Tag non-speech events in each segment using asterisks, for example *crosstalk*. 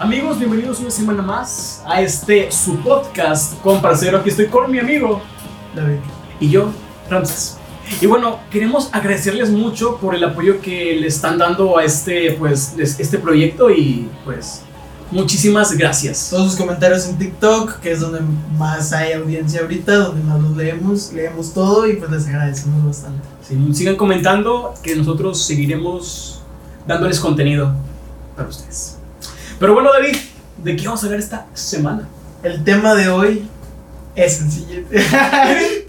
Amigos, bienvenidos una semana más a este su podcast con parcero. Aquí estoy con mi amigo David. y yo, Ramses. Y bueno, queremos agradecerles mucho por el apoyo que le están dando a este, pues, este proyecto y pues muchísimas gracias. Todos sus comentarios en TikTok, que es donde más hay audiencia ahorita, donde más los leemos, leemos todo y pues les agradecemos bastante. Sí, sigan comentando que nosotros seguiremos dándoles contenido para ustedes. Pero bueno, David, ¿de qué vamos a hablar esta semana? El tema de hoy es siguiente. *laughs*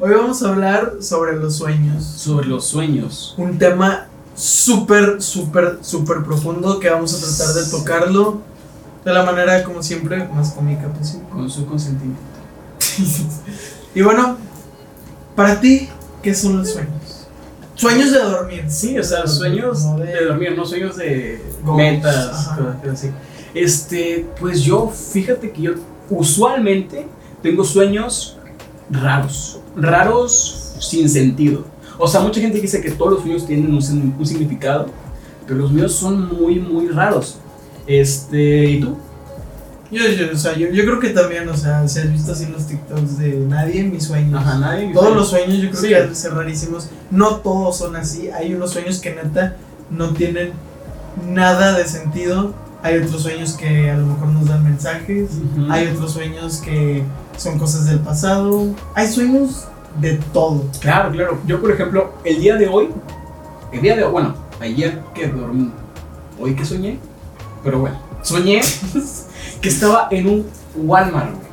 Hoy vamos a hablar sobre los sueños. Sobre los sueños. Un tema súper, súper, súper profundo que vamos a tratar de tocarlo de la manera, como siempre, más cómica posible. Con su consentimiento. *laughs* y bueno, para ti, ¿qué son los sueños? Sueños de dormir. Sí, o sea, sueños No de dormir, no sueños de Goals, metas, cosas así. Este, pues yo, fíjate que yo usualmente tengo sueños raros, raros sin sentido. O sea, mucha gente dice que todos los sueños tienen un, un significado, pero los míos son muy, muy raros. Este, ¿y tú? Yo, yo, o sea, yo, yo creo que también, o sea, si has visto así los TikToks de nadie, mis sueños. Ajá, nadie. Todos los sueños yo creo Sí. que han de ser rarísimos. No todos son así. Hay unos sueños que neta no tienen nada de sentido. Hay otros sueños que a lo mejor nos dan mensajes. Ujú. Hay otros sueños que son cosas del pasado. Hay sueños de todo. Claro, claro. Yo, por ejemplo, el día de hoy, el día de bueno, ayer que dormí, hoy que soñé, pero bueno, soñé *laughs* que estaba en un Walmart, güey.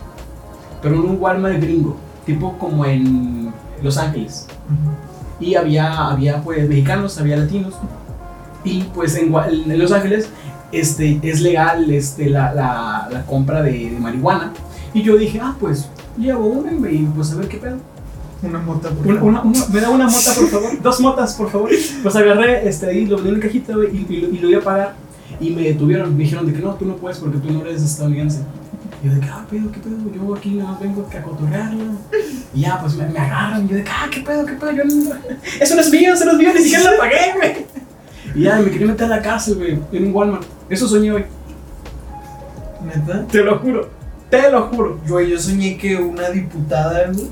Pero en un Walmart gringo, tipo como en Los Ángeles. Y había, había pues mexicanos, había latinos. Y pues en, Los Ángeles este, es legal este, la, la, la compra de, de marihuana. Y yo dije, ah, pues llevo una y pues a ver qué pedo. Una mota por favor. una- una- me da una mota, por favor. *laughs* Dos motas, por favor. Pues agarré este, ahí, lo vendí en una cajita güey, y, y lo- y lo iba a pagar. Y me detuvieron. Me dijeron de que no, tú no puedes porque tú no eres estadounidense. Y yo de que, ah, pedo, qué pedo. Yo aquí nada más vengo a cotorrearlo. Y ya, pues me, me agarran. Y yo de que, ah, qué pedo, qué pedo. Yo no- eso no es mío, eso no es mío. Ni siquiera lo pagué, güey. Y ya, me quería meter a la cárcel, güey, en un Walmart. Eso soñé hoy. Neta. Te lo juro. Te lo juro. Güey, yo soñé que una diputada, güey,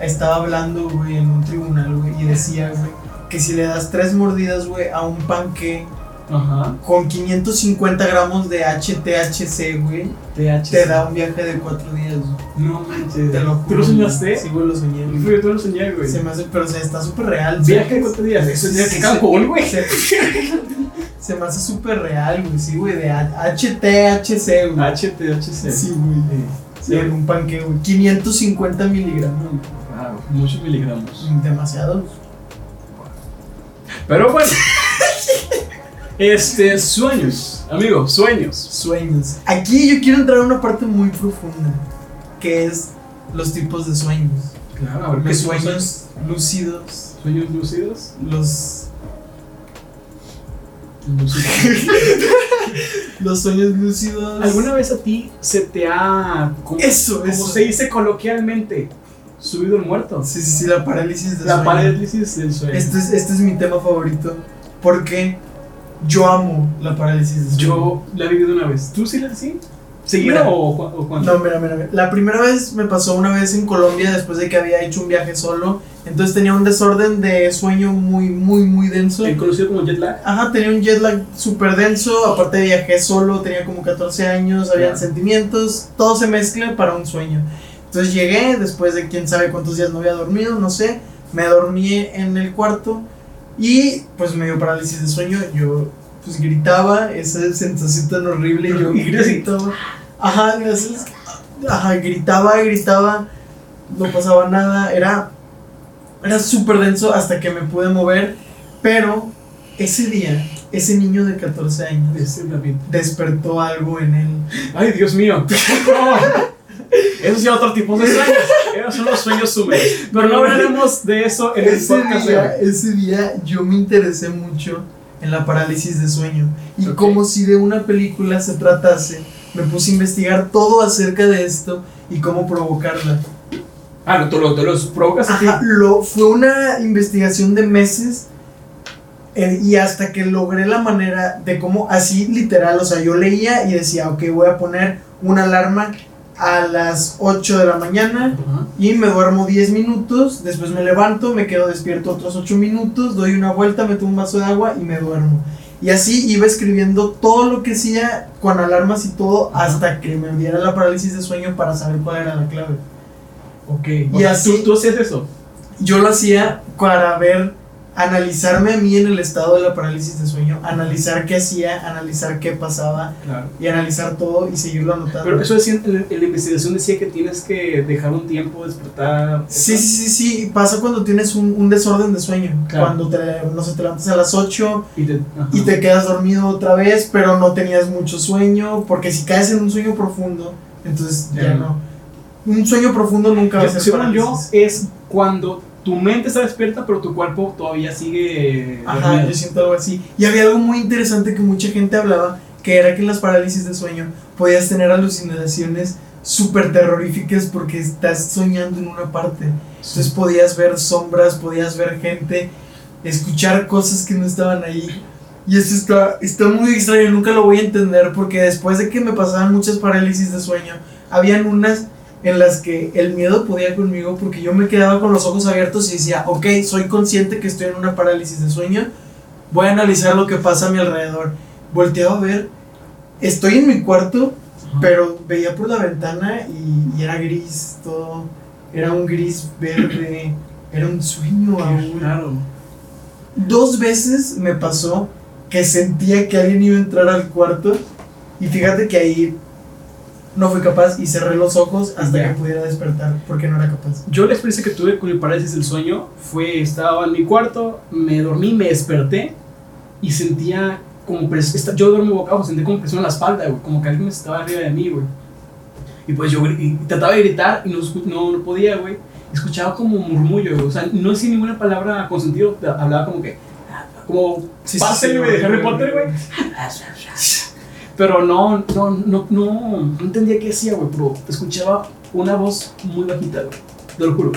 estaba hablando, güey, en un tribunal, güey, y decía, güey, que si le das tres mordidas, güey, a un panque Ajá. con 550 gramos de HTHC, güey, THC. te da un viaje de cuatro días, güey. No manches. Te lo juro. ¿Tú lo soñaste? Sí, güey, lo soñé. güey. Fui, tú lo soñé, güey. Se me hace, pero o sea, está súper real. Viaje de cuántos días. Eso es de Sí, Cancún, güey. Se, se me hace súper real, güey, sí, güey, de HTHC, güey. HTHC. Sí, güey. Sí, en un panque, güey. 550 miligramos. Claro, muchos miligramos. Demasiado. Pero bueno. este, sueños. Amigo, sueños. Sueños. Aquí yo quiero entrar a una parte muy profunda, que es los tipos de sueños. Claro, a ver, Los sueños lúcidos, Sueños lúcidos. los, Lúcidos. *laughs* los sueños lúcidos. ¿Alguna vez a ti se te ha. Como, Eso, como eso. se dice coloquialmente, subido el muerto? Sí, sí, sí, la parálisis de La sueño. parálisis del sueño. Este es, este es mi tema favorito, porque yo amo la parálisis de sueño. Yo la he vivido una vez. ¿Tú sí la sí? ¿Seguido Mira. o, o cuándo? No, mira, mira, mira. La primera vez me pasó una vez en Colombia después de que había hecho un viaje solo. Entonces tenía un desorden de sueño muy, muy, muy denso. El conocido como jet lag. Ajá, tenía un jet lag súper denso. Aparte viajé solo, tenía como 14 años, habían Claro. sentimientos. Todo se mezcla para un sueño. Entonces llegué después de quién sabe cuántos días no había dormido, no sé. Me dormí en el cuarto y pues me dio parálisis de sueño. Yo pues gritaba, esa sensación tan horrible. Yo *laughs* gritaba. Ajá, gracias. Ajá, gritaba, gritaba. No pasaba nada. Era, era súper denso hasta que me pude mover. Pero ese día, ese niño de 14 años despertó algo en él. Ay, Dios mío. *laughs* Esos ya otro tipo de sueños. Esos son los sueños húmedos. Pero no hablaremos de eso en el Ese podcast de día, hoy. ese día yo me interesé mucho en la parálisis de sueño. Y como si de una película se tratase, me puse a investigar todo acerca de esto y cómo provocarla. Ah, no, te lo, te los provocas a ti. Ajá, lo, fue una investigación de meses eh, y hasta que logré la manera de cómo, así literal, o sea, yo leía y decía, ok, voy a poner una alarma a las 8 de la mañana y me duermo 10 minutos, después me levanto, me quedo despierto otros 8 minutos, doy una vuelta, meto un vaso de agua y me duermo. Y así iba escribiendo todo lo que hacía con alarmas y todo hasta que me diera la parálisis de sueño para saber cuál era la clave. Ok. Y sea, así- ¿tú, tú hacías eso. Yo lo hacía para ver, analizarme a mí en el estado de la parálisis de sueño, analizar qué hacía, analizar qué pasaba Claro. y analizar todo y seguirlo anotando. Pero eso decía, en, en la investigación decía que tienes que dejar un tiempo, despertar. Sí, sí, sí, sí, pasa cuando tienes un, un desorden de sueño, Claro. cuando te, no sé, te levantas a las 8 Y te, y te quedas dormido otra vez, pero no tenías mucho sueño, porque si caes en un sueño profundo, entonces ya, Ya no. Un sueño profundo nunca va a ser según yo, es cuando tu mente está despierta, pero tu cuerpo todavía sigue. Ajá, dormido. yo siento algo así. Y había algo muy interesante que mucha gente hablaba, que era que en las parálisis de sueño podías tener alucinaciones súper terroríficas porque estás soñando en una parte. Entonces podías ver sombras, podías ver gente, escuchar cosas que no estaban ahí. Y eso está, está muy extraño, nunca lo voy a entender porque después de que me pasaban muchas parálisis de sueño, habían unas en las que el miedo podía conmigo porque yo me quedaba con los ojos abiertos y decía, ok, soy consciente que estoy en una parálisis de sueño, voy a analizar lo que pasa a mi alrededor. Volteaba a ver, estoy en mi cuarto, Ajá. pero veía por la ventana y, y era gris todo. Era un gris verde. Era un sueño Qué aún. raro. Dos veces me pasó que sentía que alguien iba a entrar al cuarto. Y fíjate que ahí no fui capaz y cerré los ojos hasta Ya. que pudiera despertar porque no era capaz. Yo la experiencia que tuve con el parálisis del sueño fue, estaba en mi cuarto, me dormí, me desperté y sentía como presión, yo duermo boca abajo, sentí como presión en la espalda, güey, como que alguien estaba arriba de mí, güey. Y pues yo y trataba de gritar y no, no, no podía, güey. Escuchaba como murmullo, güey. o sea, no decía ninguna palabra con sentido, hablaba como que, como, pásale, güey, de Harry Potter, güey. *laughs* Pero no, no, no, no, no entendía qué hacía, güey, pero escuchaba una voz muy bajita, güey. Te lo juro.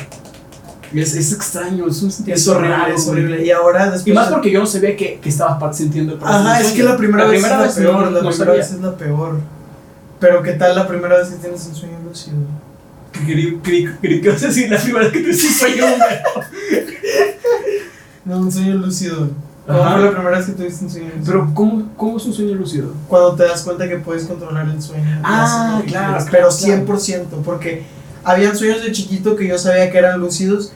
Es, es extraño, es un Es horrible, raro, es güey. horrible. Y ahora después. Y más porque yo no sabía que, que estaba pa- sintiendo el Ajá, es que la primera, vez es la peor. la primera vez es la peor. Pero ¿qué tal la primera vez que tienes un sueño lúcido? Creí, creí, creí que ibas a decir la primera vez que hice un sueño. *laughs* No, un sueño lúcido. ¿Cómo fue la primera vez que tuviste un sueño lúcido? Pero, ¿cómo, ¿cómo es un sueño lúcido? cuando te das cuenta que puedes controlar el sueño. Ah, claro, claro, Pero 100%, porque habían sueños de chiquito que yo sabía que eran lúcidos,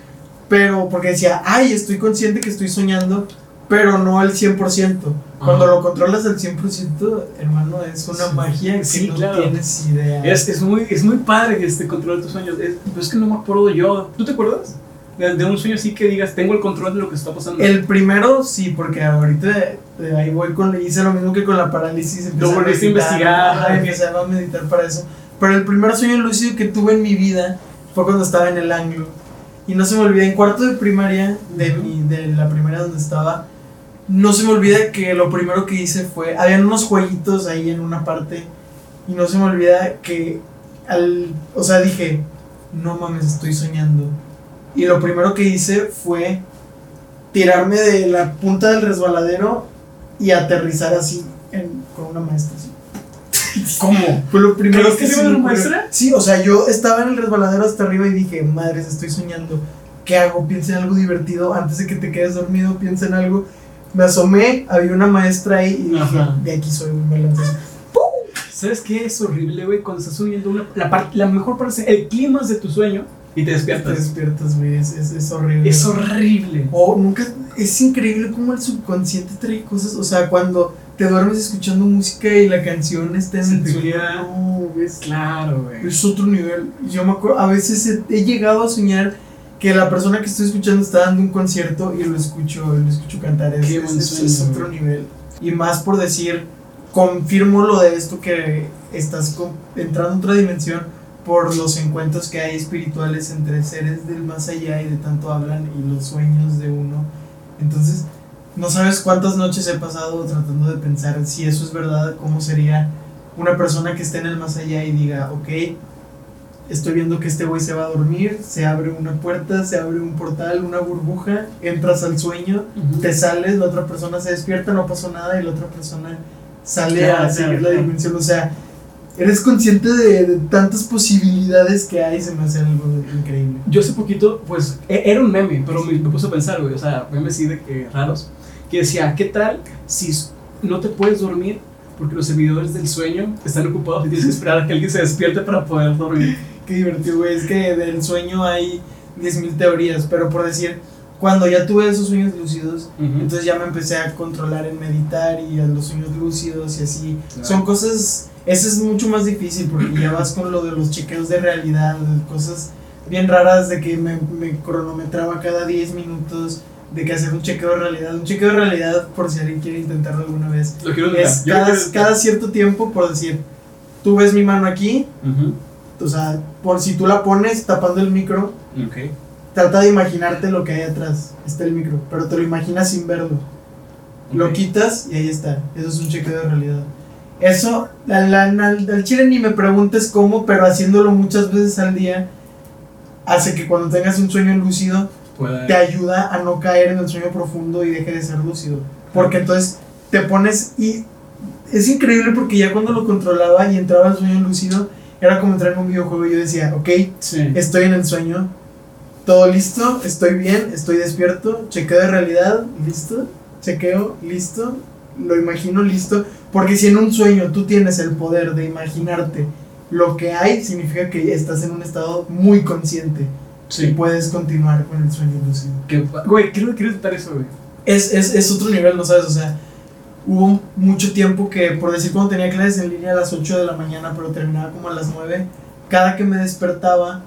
pero porque decía, ay, estoy consciente que estoy soñando, pero no al 100%. Cuando Ajá. lo controlas al 100%, hermano, es una Sí. magia que Sí, no claro. tienes idea. Es, es, muy, es muy padre que este control tus sueños. Es, pero es que no me acuerdo yo. ¿Tú te acuerdas? De, de un sueño así que digas, tengo el control de lo que está pasando. El primero sí, porque ahorita eh, ahí voy con, hice lo mismo que con la parálisis. empecé volviste a investigar, ajá, empecé a meditar para eso. Pero el primer sueño lúcido que tuve en mi vida fue cuando estaba en el anglo. Y no se me olvida, en cuarto de primaria, de, mi, de la primaria donde estaba, no se me olvida que lo primero que hice fue, habían unos jueguitos ahí en una parte, y no se me olvida que, al, o sea, dije, no mames, estoy soñando. Y lo primero que hice fue tirarme de la punta del resbaladero y aterrizar así en- con una maestra. así. *laughs* ¿Cómo? Fue lo primero ¿Crees que se me ocurrió. maestra? Sí, o sea, yo estaba en el resbaladero hasta arriba y dije, madres, estoy soñando. ¿Qué hago? Piensa en algo divertido. Antes de que te quedes dormido, piensa en algo. Me asomé, había una maestra ahí y dije, Ajá. de aquí soy, me lancé. ¿Sabes qué es horrible, güey? Cuando estás soñando una, la, la mejor parte, el clima de tu sueño y te Te despiertas. despiertas, güey, es, es, es horrible. Es horrible. O nunca, es increíble cómo el subconsciente trae cosas, o sea, cuando te duermes escuchando música y la canción está en Se el sueño, no, Claro, güey. es otro nivel. Yo me acuerdo, a veces he, he llegado a soñar que la persona que estoy escuchando está dando un concierto y lo escucho, lo escucho cantar, es, Qué buen sueño, es otro güey. nivel. Y más por decir, confirmo lo de esto que estás entrando a otra dimensión por los encuentros que hay espirituales entre seres del más allá y de tanto hablan y los sueños de uno. Entonces, no sabes cuántas noches he pasado tratando de pensar si eso es verdad, cómo sería una persona que esté en el más allá y diga, ok, estoy viendo que este güey se va a dormir, se abre una puerta, se abre un portal, una burbuja, entras al sueño, te sales, la otra persona se despierta, no pasó nada y la otra persona sale Claro, a seguir claro, la dimensión. O sea, eres consciente de, de tantas posibilidades que hay, se me hace algo increíble. Yo hace poquito, pues, e- era un meme, pero me, me puse a pensar, güey, o sea, memes sí de que raros, que decía, ¿qué tal si no te puedes dormir porque los servidores del sueño están ocupados y tienes que esperar a que alguien se despierte para poder dormir? Qué divertido, güey. Es que del sueño hay 10.000 teorías, pero por decir, cuando ya tuve esos sueños lúcidos, entonces ya me empecé a controlar en meditar y a los sueños lúcidos y así. Claro. Son cosas, eso es mucho más difícil porque ya vas con lo de los chequeos de realidad, cosas bien raras de que me, me cronometraba cada 10 minutos, de que hacer un chequeo de realidad. Un chequeo de realidad, por si alguien quiere intentarlo alguna vez, Lo quiero es lo cada, quiero cada cierto tiempo, por decir, tú ves mi mano aquí, Ujú. o sea, por si tú la pones tapando el micro, Ok. trata de imaginarte lo que hay atrás. Está el micro, pero te lo imaginas sin verlo. Lo Ok. quitas y ahí está. Eso es un chequeo de realidad. Eso, al, al- al- chile ni me preguntes cómo, pero haciéndolo muchas veces al día, hace que cuando tengas un sueño lúcido, te ayuda a no caer en el sueño profundo y deje de ser lúcido. Porque entonces te pones y es increíble porque ya cuando lo controlaba y entraba al sueño lúcido, era como entrar en un videojuego y yo decía, ok, Sí. estoy en el sueño, todo listo, estoy bien, estoy despierto, chequeo de realidad, listo, chequeo, listo, lo imagino, listo, porque si en un sueño tú tienes el poder de imaginarte lo que hay, significa que estás en un estado muy consciente y Sí. puedes continuar con el sueño lúcido. Que- Güey, quiero, quiero intentar eso, güey. Es, es, es otro nivel, ¿no sabes? O sea, hubo mucho tiempo que, por decir, cuando tenía clases en línea a las 8 de la mañana, pero terminaba como a las 9, cada que me despertaba,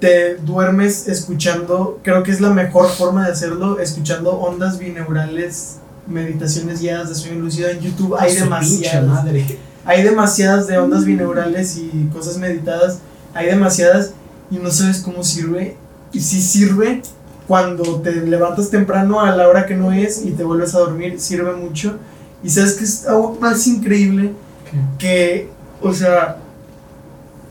te duermes escuchando, creo que es la mejor forma de hacerlo, escuchando ondas binaurales, meditaciones guiadas de sueño lúcido en YouTube. Hay demasiadas. madre. Hay demasiadas de ondas binaurales y cosas meditadas. Hay demasiadas y no sabes cómo sirve. Y si sirve cuando te levantas temprano a la hora que no es y te vuelves a dormir, sirve mucho. Y sabes que es algo más increíble que, o sea,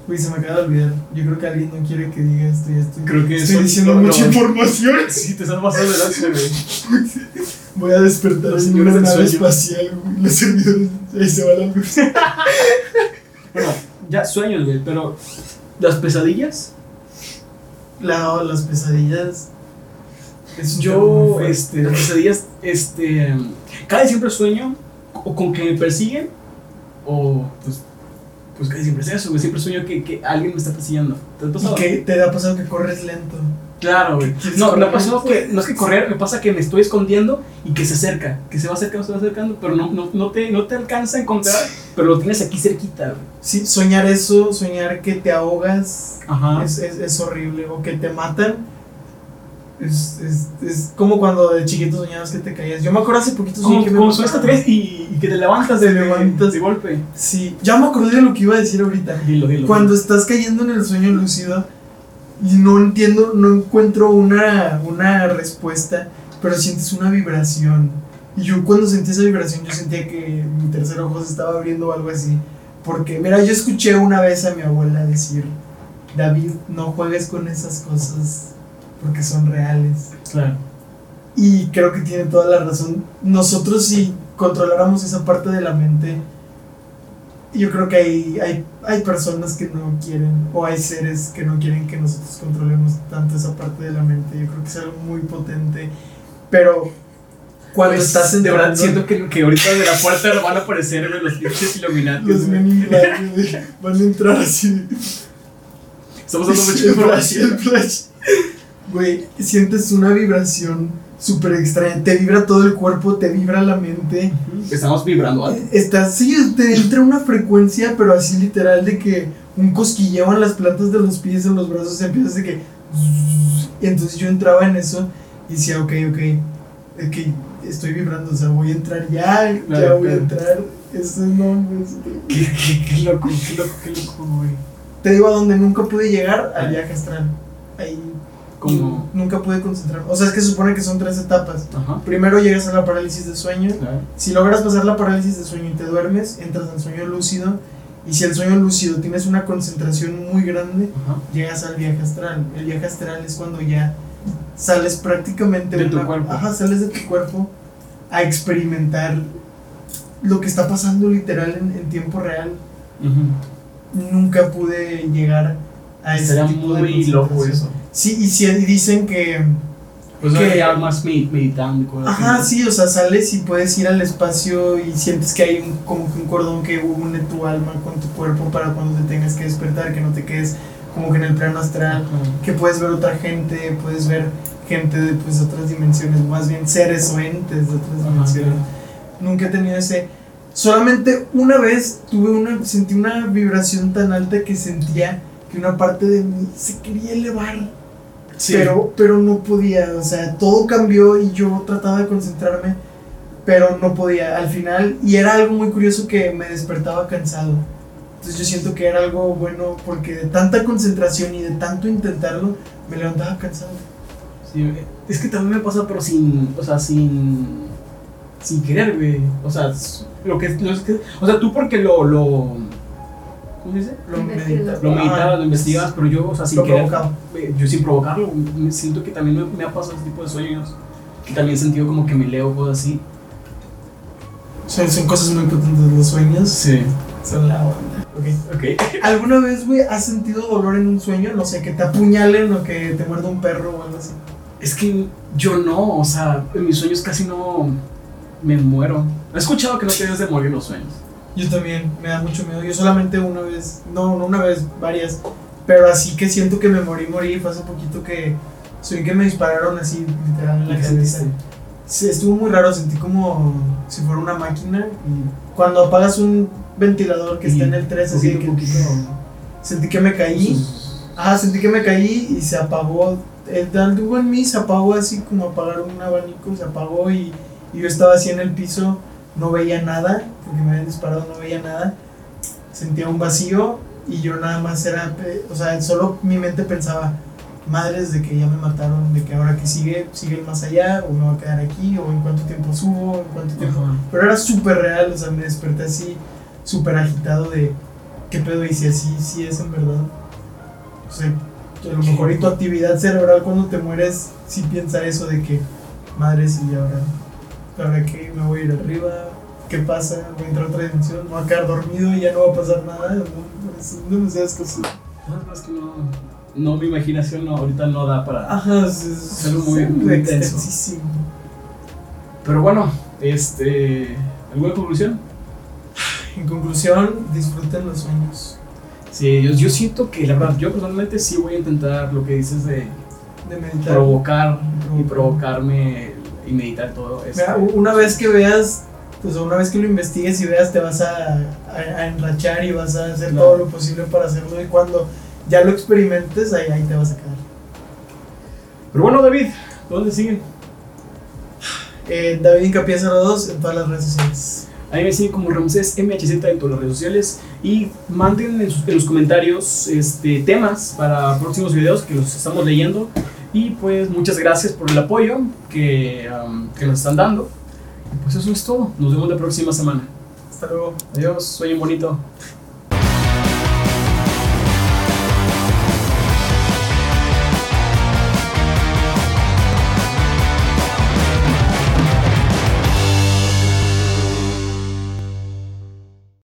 uy, se me acaba de olvidar. Yo creo que alguien no quiere que diga esto y esto. Creo que estoy diciendo mucha información. *laughs* Sí, te estás pasando güey. *laughs* Voy a despertar Los en una nave sueño. espacial, güey. Los servidores, ahí se va la luz. Bueno, ya sueños, güey, pero las pesadillas. La, las pesadillas. es Yo, este, las pesadillas, este, casi siempre sueño o con que me persiguen o, pues, pues casi siempre es eso, güey, siempre sueño que, que alguien me está persiguiendo. ¿Te ha ¿Y pasado? qué te ha pasado que corres lento? Claro, güey. ¿Quieres No, ha pasado que, no es que correr, me pasa que me estoy escondiendo y que se acerca, que se va acercando, se va acercando, pero no, no, no, te, no te alcanza a encontrar, pero lo tienes aquí cerquita, güey. Sí, soñar eso, soñar que te ahogas, Ajá. es, es, es horrible. O que te matan. Es, es, es como cuando de chiquito soñabas que te caías. Yo me acuerdo hace poquito soñé Como, que me como subes tres y, y que te levantas Te de, levantas. de golpe. Sí, ya me acordé de lo que iba a decir ahorita. Dilo, dilo. Cuando estás cayendo en el sueño lúcido y no entiendo, no encuentro una, una respuesta, pero sientes una vibración. Y yo cuando sentí esa vibración, yo sentía que mi tercer ojo se estaba abriendo o algo así. Porque, mira, yo escuché una vez a mi abuela decir, David, no juegues con esas cosas porque son reales. Claro. Y creo que tiene toda la razón. Nosotros si controláramos esa parte de la mente, yo creo que hay, hay, hay personas que no quieren, o hay seres que no quieren que nosotros controlemos tanto esa parte de la mente. Yo creo que es algo muy potente. Pero cuando Pues, estás de entrando, verdad siento que, que ahorita de la puerta van a aparecer los pinches Illuminati. los *laughs* van a entrar así. Estamos dando mucha información. Güey, sientes una vibración súper extraña. Te vibra todo el cuerpo, te vibra la mente. Estamos vibrando alto. Estás, sí, te entra una frecuencia, pero así literal de que un cosquilleo en las plantas de los pies, en los brazos, empiezas de que. Y entonces yo entraba en eso y decía, ok, ok, que estoy vibrando, o sea, voy a entrar ya, ya Claro, voy a entrar. Eso no, pues, Qué, qué, qué loco, qué loco, qué loco, güey. Te digo a donde nunca pude llegar, al viaje astral. Ahí Como. Y nunca pude concentrarme. O sea, es que se supone que son tres etapas. Ajá. Primero llegas a la parálisis de sueño. Claro. Si logras pasar la parálisis de sueño y te duermes, entras al sueño lúcido. Y si el sueño lúcido tienes una concentración muy grande, Ajá. llegas al viaje astral. El viaje astral es cuando ya sales prácticamente De tu cuerpo. Ajá, sales de tu cuerpo a experimentar lo que está pasando literal en, en tiempo real. Nunca pude llegar a ese Sería tipo de muy loco concentración. eso. Sí, y, y dicen que Pues Que- ya más medi- meditando Ajá, así. sí, o sea, sales y puedes ir al espacio y sientes que hay un, como que un cordón que une tu alma con tu cuerpo para cuando te tengas que despertar, que no te quedes como que en el plano astral, Ajá. que puedes ver otra gente, puedes ver gente de pues, otras dimensiones, más bien seres o entes de otras Ajá, dimensiones. claro. Nunca he tenido ese... Solamente una vez tuve una, sentí una vibración tan alta que sentía que una parte de mí se quería elevar Sí. pero, pero no podía, o sea, todo cambió y yo trataba de concentrarme, pero no podía al final, y era algo muy curioso que me despertaba cansado. Entonces yo siento que era algo bueno porque de tanta concentración y de tanto intentarlo, me levantaba cansado. Sí, es que también me pasa, pero sin, o sea, sin, sin querer, güey. O sea, lo que, lo que- o sea, tú porque lo, lo, ¿cómo se dice? Lo meditaba. Lo meditabas, lo investigabas, pero yo, o sea, sin Lo querer, eh, yo sin provocarlo, me siento que también me, me ha pasado ese tipo de sueños. Que también he sentido como que me leo cosas así. Son, son cosas muy potentes los sueños. Sí. Son la onda. Ok. Ok. *laughs* ¿Alguna vez, güey, has sentido dolor en un sueño? No sé, que te apuñalen o que te muerda un perro o algo así. Es que yo no, o sea, en mis sueños casi no me muero. He escuchado que no te debes de morir en los sueños. Yo también, me da mucho miedo. Yo solamente una vez, no, no una vez, varias. Pero así que siento que me morí, morí. Fue hace poquito que soy que me dispararon así, literal, en la ¿Qué cabeza. Sí, estuvo muy raro, sentí como si fuera una máquina. Y cuando apagas un ventilador que Y está en el 3, así que poquito, sentí que me caí. Ah, sentí que me caí y se apagó. El algo en mí se apagó así como apagar un abanico, se apagó y, y yo estaba así en el piso, no veía nada, porque me habían disparado, no veía nada. Sentía un vacío y yo nada más era, pe- o sea, solo mi mente pensaba, madres de que ya me mataron, de que ahora que sigue, sigue el más allá, o me voy a quedar aquí, o en cuánto tiempo subo, en cuánto tiempo Ajá. pero era súper real, o sea, me desperté así, súper agitado de qué pedo y si así, sí es en verdad. O sea, a lo mejor y tu actividad cerebral cuando te mueres, sí piensa eso de que, madre, sí, ahora, ahora que me voy a ir arriba, ¿qué pasa? Voy a entrar a otra dimensión, me voy a quedar dormido y ya no va a pasar nada. ¿no? Demasiadas cosas. No, es que no, no, mi imaginación no, ahorita no da para... Ajá, es, es, algo muy- muy intenso. Pero bueno, este... ¿Alguna conclusión? En conclusión, disfruten los sueños. Sí, yo, yo siento que la verdad, yo personalmente sí voy a intentar lo que dices de De meditar. provocar y Provocar. provocarme y meditar todo eso. Mira, una vez que veas, pues una vez que lo investigues y veas, te vas a, a, a enrachar y vas a hacer Claro. todo lo posible para hacerlo. Y cuando ya lo experimentes, ahí, ahí te vas a quedar. Pero bueno, David, ¿dónde siguen? Eh, David Incapié 02 en todas las redes sociales. Ahí me siguen como Ramsés MHZ en todas las redes sociales y manden en, sus- en los comentarios este, temas para próximos videos que los estamos leyendo. Y pues muchas gracias por el apoyo que, um, que nos están dando. Y pues eso es todo. Nos vemos la próxima semana. Hasta luego. Adiós, sueñen bonito.